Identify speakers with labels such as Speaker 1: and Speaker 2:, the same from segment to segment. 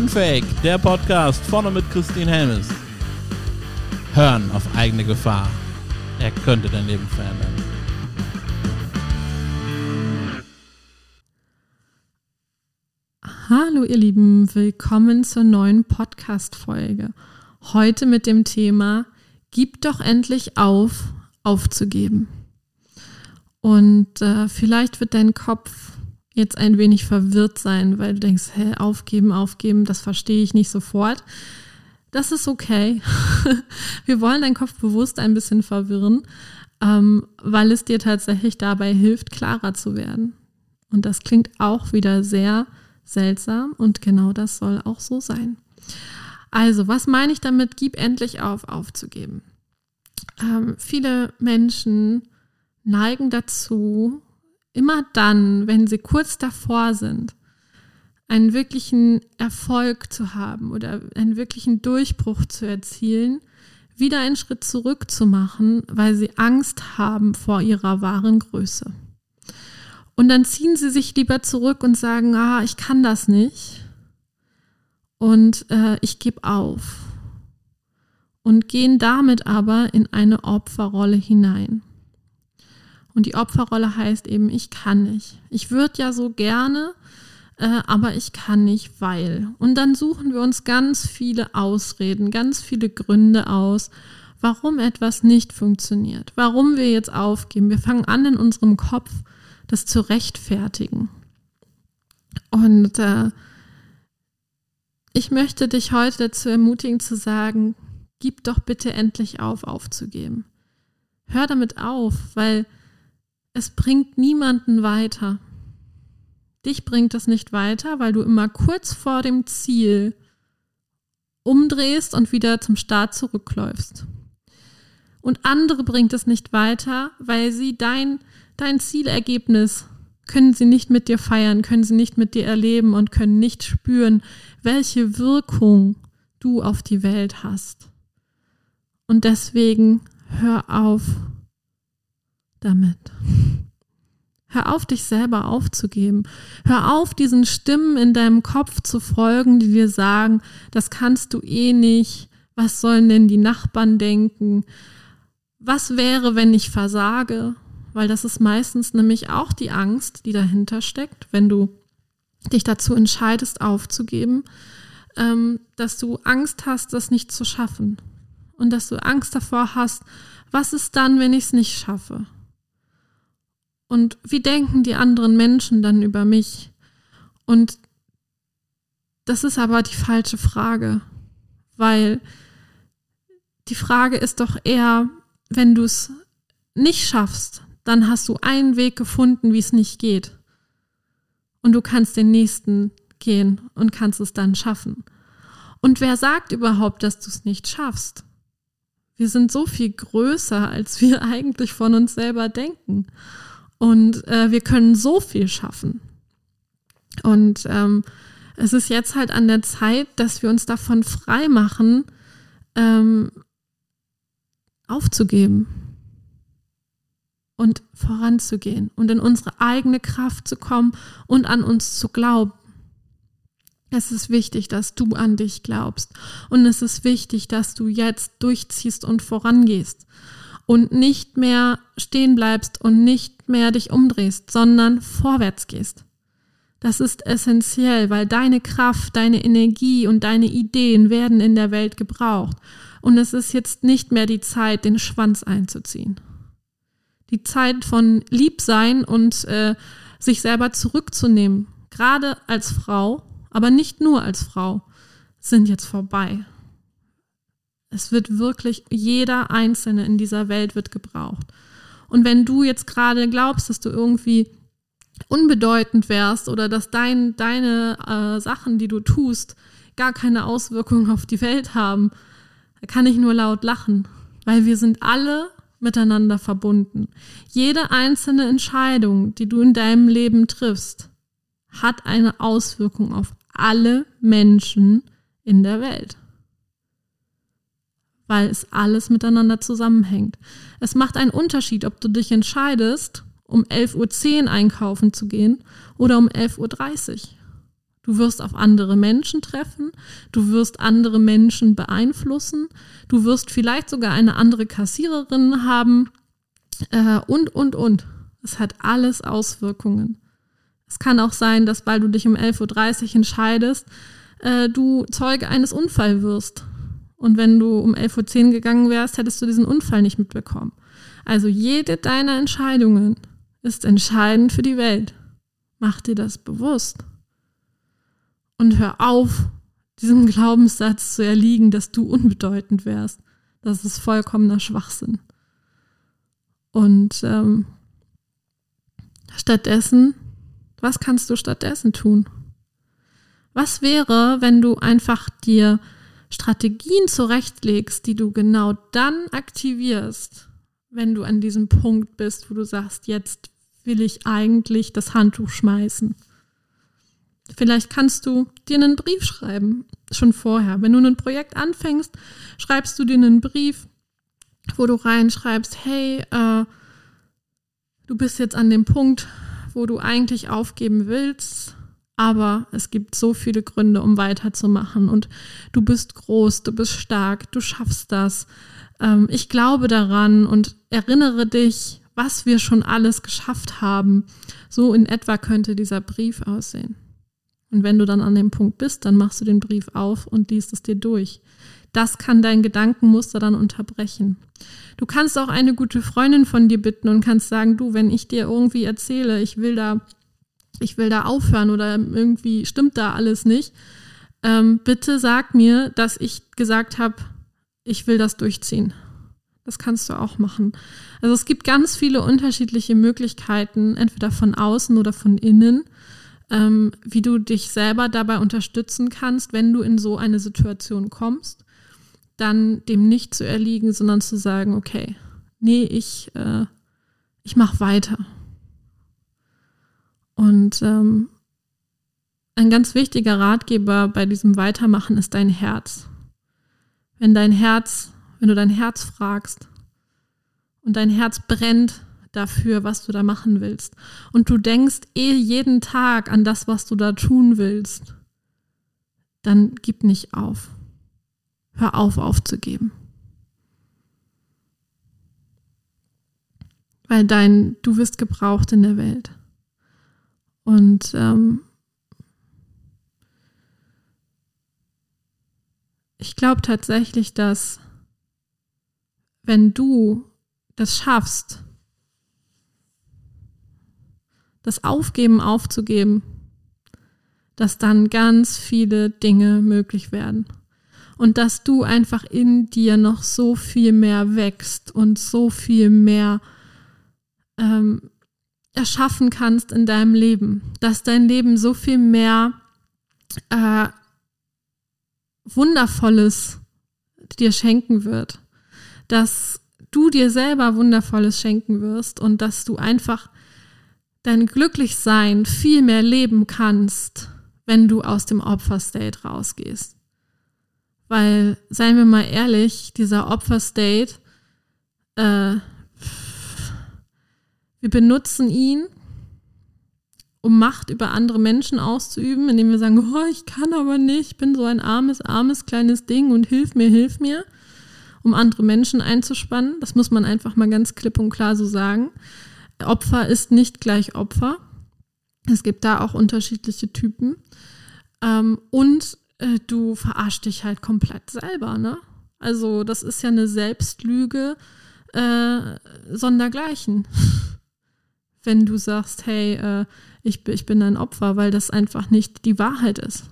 Speaker 1: Unfake, der Podcast vorne mit Christine Helmes. Hören auf eigene Gefahr. Er könnte dein Leben verändern.
Speaker 2: Hallo ihr Lieben, willkommen zur neuen Podcast-Folge. Heute mit dem Thema Gib doch endlich auf, aufzugeben. Und äh, vielleicht wird dein Kopf jetzt ein wenig verwirrt sein, weil du denkst, hä, aufgeben, aufgeben, das verstehe ich nicht sofort. Das ist okay. Wir wollen deinen Kopf bewusst ein bisschen verwirren, ähm, weil es dir tatsächlich dabei hilft, klarer zu werden. Und das klingt auch wieder sehr seltsam und genau das soll auch so sein. Also, was meine ich damit, gib endlich auf, aufzugeben? Ähm, viele Menschen neigen dazu, immer dann, wenn sie kurz davor sind, einen wirklichen Erfolg zu haben oder einen wirklichen Durchbruch zu erzielen, wieder einen Schritt zurück zu machen, weil sie Angst haben vor ihrer wahren Größe. Und dann ziehen sie sich lieber zurück und sagen, ah, ich kann das nicht und äh, ich gebe auf. Und gehen damit aber in eine Opferrolle hinein. Und die Opferrolle heißt eben, ich kann nicht. Ich würde ja so gerne, äh, aber ich kann nicht, weil. Und dann suchen wir uns ganz viele Ausreden, ganz viele Gründe aus, warum etwas nicht funktioniert, warum wir jetzt aufgeben. Wir fangen an, in unserem Kopf das zu rechtfertigen. Und äh, ich möchte dich heute dazu ermutigen zu sagen, gib doch bitte endlich auf, aufzugeben. Hör damit auf, weil es bringt niemanden weiter. Dich bringt es nicht weiter, weil du immer kurz vor dem Ziel umdrehst und wieder zum Start zurückläufst. Und andere bringt es nicht weiter, weil sie dein, dein Zielergebnis können sie nicht mit dir feiern, können sie nicht mit dir erleben und können nicht spüren, welche Wirkung du auf die Welt hast. Und deswegen hör auf damit. Hör auf, dich selber aufzugeben. Hör auf, diesen Stimmen in deinem Kopf zu folgen, die dir sagen, das kannst du eh nicht. Was sollen denn die Nachbarn denken? Was wäre, wenn ich versage? Weil das ist meistens nämlich auch die Angst, die dahinter steckt, wenn du dich dazu entscheidest, aufzugeben, ähm, dass du Angst hast, das nicht zu schaffen. Und dass du Angst davor hast, was ist dann, wenn ich es nicht schaffe? Und wie denken die anderen Menschen dann über mich? Und das ist aber die falsche Frage, weil die Frage ist doch eher, wenn du es nicht schaffst, dann hast du einen Weg gefunden, wie es nicht geht. Und du kannst den nächsten gehen und kannst es dann schaffen. Und wer sagt überhaupt, dass du es nicht schaffst? Wir sind so viel größer, als wir eigentlich von uns selber denken. Und äh, wir können so viel schaffen. Und ähm, es ist jetzt halt an der Zeit, dass wir uns davon frei machen, ähm, aufzugeben und voranzugehen und in unsere eigene Kraft zu kommen und an uns zu glauben. Es ist wichtig, dass du an dich glaubst und es ist wichtig, dass du jetzt durchziehst und vorangehst und nicht mehr stehen bleibst und nicht mehr dich umdrehst, sondern vorwärts gehst. Das ist essentiell, weil deine Kraft, deine Energie und deine Ideen werden in der Welt gebraucht. Und es ist jetzt nicht mehr die Zeit, den Schwanz einzuziehen. Die Zeit von Liebsein und äh, sich selber zurückzunehmen, gerade als Frau, aber nicht nur als Frau, sind jetzt vorbei. Es wird wirklich, jeder Einzelne in dieser Welt wird gebraucht. Und wenn du jetzt gerade glaubst, dass du irgendwie unbedeutend wärst oder dass dein, deine äh, Sachen, die du tust, gar keine Auswirkungen auf die Welt haben, kann ich nur laut lachen, weil wir sind alle miteinander verbunden. Jede einzelne Entscheidung, die du in deinem Leben triffst, hat eine Auswirkung auf alle Menschen in der Welt weil es alles miteinander zusammenhängt. Es macht einen Unterschied, ob du dich entscheidest, um 11.10 Uhr einkaufen zu gehen oder um 11.30 Uhr. Du wirst auf andere Menschen treffen, du wirst andere Menschen beeinflussen, du wirst vielleicht sogar eine andere Kassiererin haben äh, und, und, und. Es hat alles Auswirkungen. Es kann auch sein, dass weil du dich um 11.30 Uhr entscheidest, äh, du Zeuge eines Unfalls wirst. Und wenn du um 11.10 Uhr gegangen wärst, hättest du diesen Unfall nicht mitbekommen. Also jede deiner Entscheidungen ist entscheidend für die Welt. Mach dir das bewusst. Und hör auf, diesem Glaubenssatz zu erliegen, dass du unbedeutend wärst. Das ist vollkommener Schwachsinn. Und ähm, stattdessen, was kannst du stattdessen tun? Was wäre, wenn du einfach dir Strategien zurechtlegst, die du genau dann aktivierst, wenn du an diesem Punkt bist, wo du sagst, jetzt will ich eigentlich das Handtuch schmeißen? Vielleicht kannst du dir einen Brief schreiben, schon vorher. Wenn du ein Projekt anfängst, schreibst du dir einen Brief, wo du reinschreibst, hey, äh, du bist jetzt an dem Punkt, wo du eigentlich aufgeben willst, aber es gibt so viele Gründe, um weiterzumachen. Und du bist groß, du bist stark, du schaffst das. Ähm, ich glaube daran und erinnere dich, was wir schon alles geschafft haben. So in etwa könnte dieser Brief aussehen. Und wenn du dann an dem Punkt bist, dann machst du den Brief auf und liest es dir durch. Das kann dein Gedankenmuster dann unterbrechen. Du kannst auch eine gute Freundin von dir bitten und kannst sagen, du, wenn ich dir irgendwie erzähle, ich will da, ich will da aufhören oder irgendwie stimmt da alles nicht, ähm, bitte sag mir, dass ich gesagt habe, ich will das durchziehen. Das kannst du auch machen. Also es gibt ganz viele unterschiedliche Möglichkeiten, entweder von außen oder von innen, ähm, wie du dich selber dabei unterstützen kannst, wenn du in so eine Situation kommst, dann dem nicht zu erliegen, sondern zu sagen, okay, nee, ich, äh, ich mache weiter. Und ähm, ein ganz wichtiger Ratgeber bei diesem Weitermachen ist dein Herz. Wenn dein Herz, wenn du dein Herz fragst und dein Herz brennt dafür, was du da machen willst. Und du denkst eh jeden Tag an das, was du da tun willst. Dann gib nicht auf. Hör auf, aufzugeben. Weil dein, du wirst gebraucht in der Welt. Und ähm, ich glaube tatsächlich, dass wenn du das schaffst, das Aufgeben aufzugeben, dass dann ganz viele Dinge möglich werden. Und dass du einfach in dir noch so viel mehr wächst und so viel mehr ähm, erschaffen kannst in deinem Leben. Dass dein Leben so viel mehr äh, Wundervolles dir schenken wird. Dass du dir selber Wundervolles schenken wirst und dass du einfach dein Glücklichsein viel mehr leben kannst, wenn du aus dem Opferstate rausgehst. Weil, seien wir mal ehrlich, dieser Opferstate, äh, wir benutzen ihn, um Macht über andere Menschen auszuüben, indem wir sagen, oh, ich kann aber nicht, ich bin so ein armes, armes kleines Ding und hilf mir, hilf mir, um andere Menschen einzuspannen. Das muss man einfach mal ganz klipp und klar so sagen. Opfer ist nicht gleich Opfer. Es gibt da auch unterschiedliche Typen. Ähm, und äh, du verarschst dich halt komplett selber, ne? Also, das ist ja eine Selbstlüge äh, sondergleichen. Wenn du sagst, hey, äh, ich, ich bin ein Opfer, weil das einfach nicht die Wahrheit ist.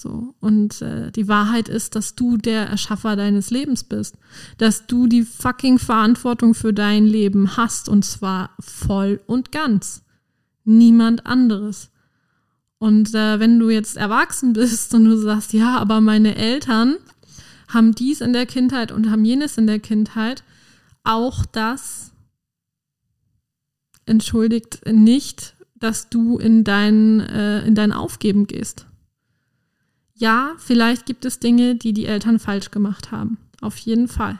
Speaker 2: So. Und äh, die Wahrheit ist, dass du der Erschaffer deines Lebens bist. Dass du die fucking Verantwortung für dein Leben hast und zwar voll und ganz. Niemand anderes. Und äh, wenn du jetzt erwachsen bist und du sagst, ja, aber meine Eltern haben dies in der Kindheit und haben jenes in der Kindheit, auch das entschuldigt nicht, dass du in dein, äh, in dein Aufgeben gehst ja, vielleicht gibt es Dinge, die die Eltern falsch gemacht haben. Auf jeden Fall.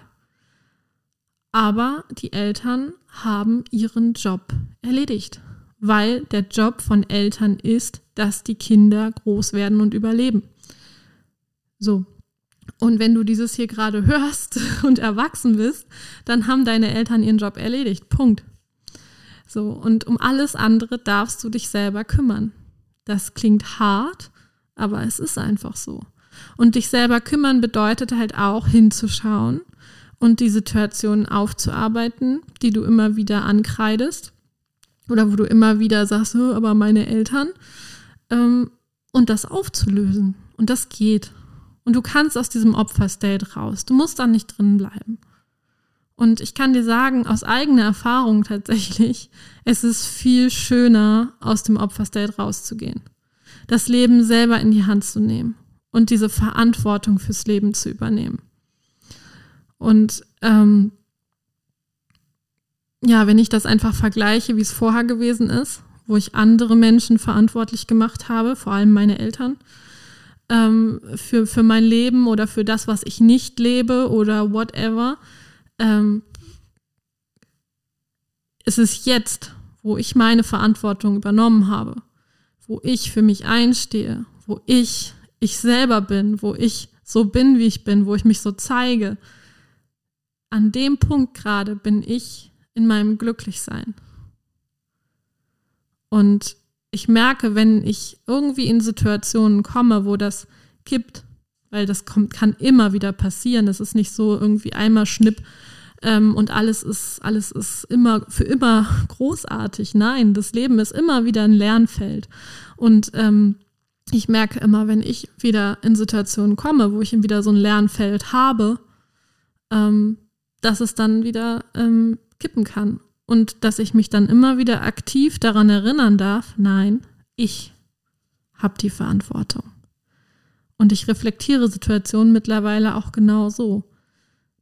Speaker 2: Aber die Eltern haben ihren Job erledigt. weil der Job von Eltern ist, dass die Kinder groß werden und überleben. So. Und wenn du dieses hier gerade hörst und erwachsen bist, dann haben deine Eltern ihren Job erledigt. Punkt. So. Und um alles andere darfst du dich selber kümmern. Das klingt hart, aber es ist einfach so. Und dich selber kümmern bedeutet halt auch hinzuschauen und die Situationen aufzuarbeiten, die du immer wieder ankreidest oder wo du immer wieder sagst, aber meine Eltern, ähm, und das aufzulösen. Und das geht. Und du kannst aus diesem Opferstate raus. Du musst da nicht drin bleiben. Und ich kann dir sagen, aus eigener Erfahrung tatsächlich, es ist viel schöner, aus dem Opferstate rauszugehen. Das Leben selber in die Hand zu nehmen und diese Verantwortung fürs Leben zu übernehmen. Und ähm, ja, wenn ich das einfach vergleiche, wie es vorher gewesen ist, wo ich andere Menschen verantwortlich gemacht habe, vor allem meine Eltern, ähm, für, für mein Leben oder für das, was ich nicht lebe oder whatever, ähm, es ist jetzt, wo ich meine Verantwortung übernommen habe, wo ich für mich einstehe, wo ich ich selber bin, wo ich so bin, wie ich bin, wo ich mich so zeige. An dem Punkt gerade bin ich in meinem Glücklichsein. Und ich merke, wenn ich irgendwie in Situationen komme, wo das kippt, weil das kommt, kann immer wieder passieren. Das ist nicht so irgendwie einmal Schnipp ähm, und alles ist, alles ist immer für immer großartig. Nein, das Leben ist immer wieder ein Lernfeld. Und ähm, ich merke immer, wenn ich wieder in Situationen komme, wo ich wieder so ein Lernfeld habe, ähm, dass es dann wieder ähm, kippen kann. Und dass ich mich dann immer wieder aktiv daran erinnern darf, nein, ich habe die Verantwortung. Und ich reflektiere Situationen mittlerweile auch genau so,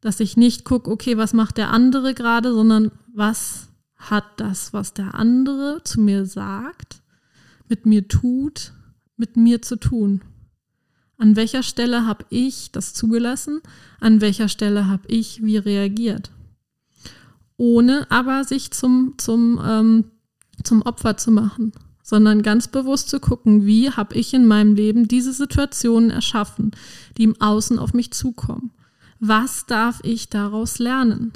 Speaker 2: dass ich nicht gucke, okay, was macht der andere gerade, sondern was hat das, was der andere zu mir sagt, mit mir tut, mit mir zu tun. An welcher Stelle habe ich das zugelassen? An welcher Stelle habe ich wie reagiert? ohne aber sich zum, zum, ähm, zum Opfer zu machen, sondern ganz bewusst zu gucken, wie habe ich in meinem Leben diese Situationen erschaffen, die im Außen auf mich zukommen. Was darf ich daraus lernen?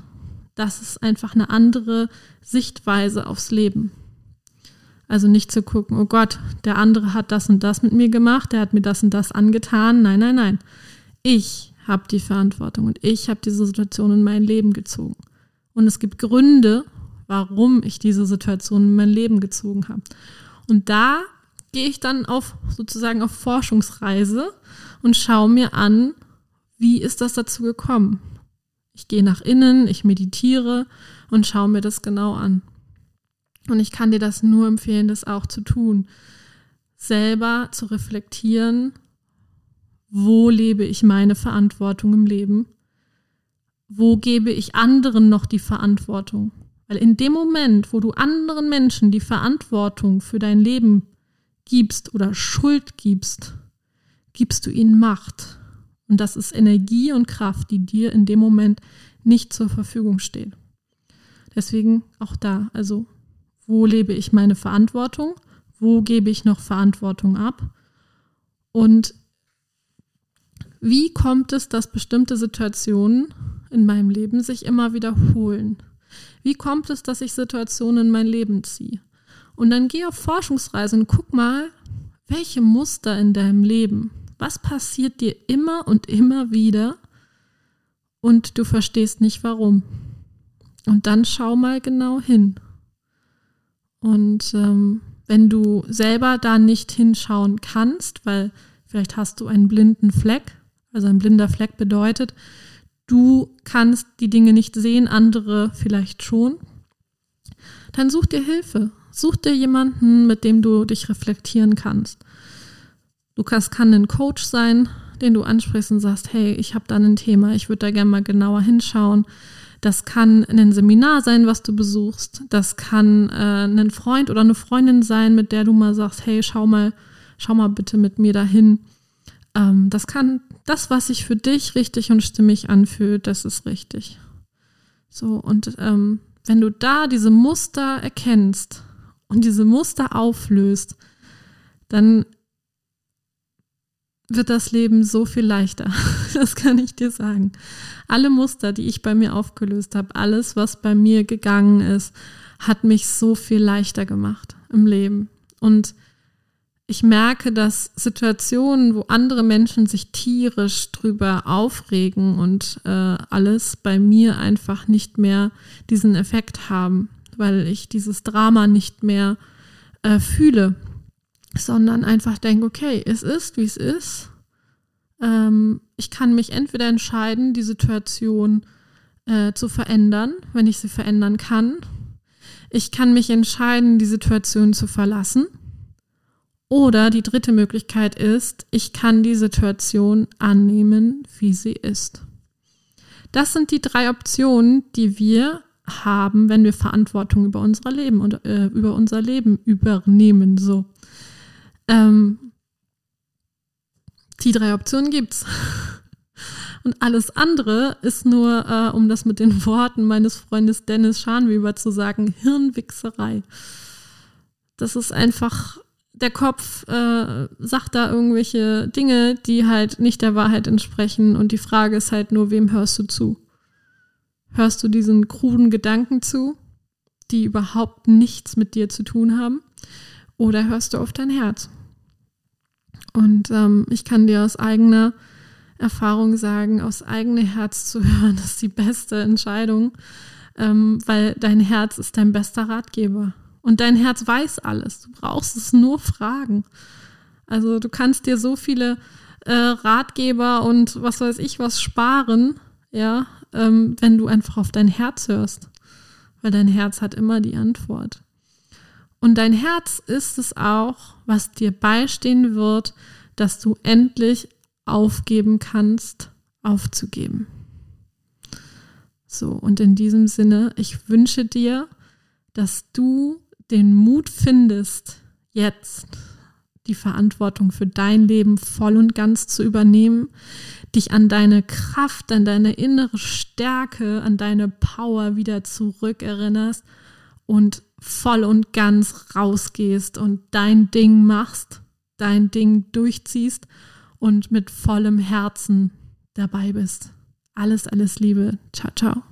Speaker 2: Das ist einfach eine andere Sichtweise aufs Leben. Also nicht zu gucken, oh Gott, der andere hat das und das mit mir gemacht, der hat mir das und das angetan. Nein, nein, nein. Ich habe die Verantwortung und ich habe diese Situation in mein Leben gezogen. Und es gibt Gründe, warum ich diese Situation in mein Leben gezogen habe. Und da gehe ich dann auf sozusagen auf Forschungsreise und schaue mir an, wie ist das dazu gekommen. Ich gehe nach innen, ich meditiere und schaue mir das genau an. Und ich kann dir das nur empfehlen, das auch zu tun. Selber zu reflektieren, wo lebe ich meine Verantwortung im Leben wo gebe ich anderen noch die Verantwortung? Weil in dem Moment, wo du anderen Menschen die Verantwortung für dein Leben gibst oder Schuld gibst, gibst du ihnen Macht. Und das ist Energie und Kraft, die dir in dem Moment nicht zur Verfügung steht. Deswegen auch da, also wo lebe ich meine Verantwortung? Wo gebe ich noch Verantwortung ab? Und wie kommt es, dass bestimmte Situationen in meinem Leben sich immer wiederholen? Wie kommt es, dass ich Situationen in mein Leben ziehe? Und dann geh auf Forschungsreise und guck mal, welche Muster in deinem Leben, was passiert dir immer und immer wieder und du verstehst nicht warum. Und dann schau mal genau hin. Und ähm, wenn du selber da nicht hinschauen kannst, weil vielleicht hast du einen blinden Fleck, also ein blinder Fleck bedeutet, du kannst die Dinge nicht sehen, andere vielleicht schon. Dann such dir Hilfe. Such dir jemanden, mit dem du dich reflektieren kannst. Du kannst, kann ein Coach sein, den du ansprichst und sagst, hey, ich habe da ein Thema, ich würde da gerne mal genauer hinschauen. Das kann ein Seminar sein, was du besuchst. Das kann äh, ein Freund oder eine Freundin sein, mit der du mal sagst, hey, schau mal, schau mal bitte mit mir dahin. Ähm, das kann das, was sich für dich richtig und stimmig anfühlt, das ist richtig. So, und ähm, wenn du da diese Muster erkennst und diese Muster auflöst, dann wird das Leben so viel leichter. Das kann ich dir sagen. Alle Muster, die ich bei mir aufgelöst habe, alles, was bei mir gegangen ist, hat mich so viel leichter gemacht im Leben. Und ich merke, dass Situationen, wo andere Menschen sich tierisch drüber aufregen und äh, alles bei mir einfach nicht mehr diesen Effekt haben, weil ich dieses Drama nicht mehr äh, fühle sondern einfach denke, okay, es ist, wie es ist. Ähm, ich kann mich entweder entscheiden, die Situation äh, zu verändern, wenn ich sie verändern kann. Ich kann mich entscheiden, die Situation zu verlassen. Oder die dritte Möglichkeit ist, ich kann die Situation annehmen, wie sie ist. Das sind die drei Optionen, die wir haben, wenn wir Verantwortung über unser Leben und äh, über unser Leben übernehmen. So. Ähm, die drei Optionen gibt's. Und alles andere ist nur, äh, um das mit den Worten meines Freundes Dennis Schanweber zu sagen, Hirnwichserei. Das ist einfach, der Kopf äh, sagt da irgendwelche Dinge, die halt nicht der Wahrheit entsprechen. Und die Frage ist halt nur, wem hörst du zu? Hörst du diesen kruden Gedanken zu, die überhaupt nichts mit dir zu tun haben? Oder hörst du auf dein Herz? Und ähm, ich kann dir aus eigener Erfahrung sagen, aus eigenem Herz zu hören, ist die beste Entscheidung, ähm, weil dein Herz ist dein bester Ratgeber. Und dein Herz weiß alles. Du brauchst es nur fragen. Also du kannst dir so viele äh, Ratgeber und was weiß ich was sparen, ja, ähm, wenn du einfach auf dein Herz hörst. Weil dein Herz hat immer die Antwort. Und dein Herz ist es auch, was dir beistehen wird, dass du endlich aufgeben kannst, aufzugeben. So, und in diesem Sinne, ich wünsche dir, dass du den Mut findest, jetzt die Verantwortung für dein Leben voll und ganz zu übernehmen, dich an deine Kraft, an deine innere Stärke, an deine Power wieder zurückerinnerst und voll und ganz rausgehst und dein Ding machst, dein Ding durchziehst und mit vollem Herzen dabei bist. Alles, alles Liebe. Ciao, ciao.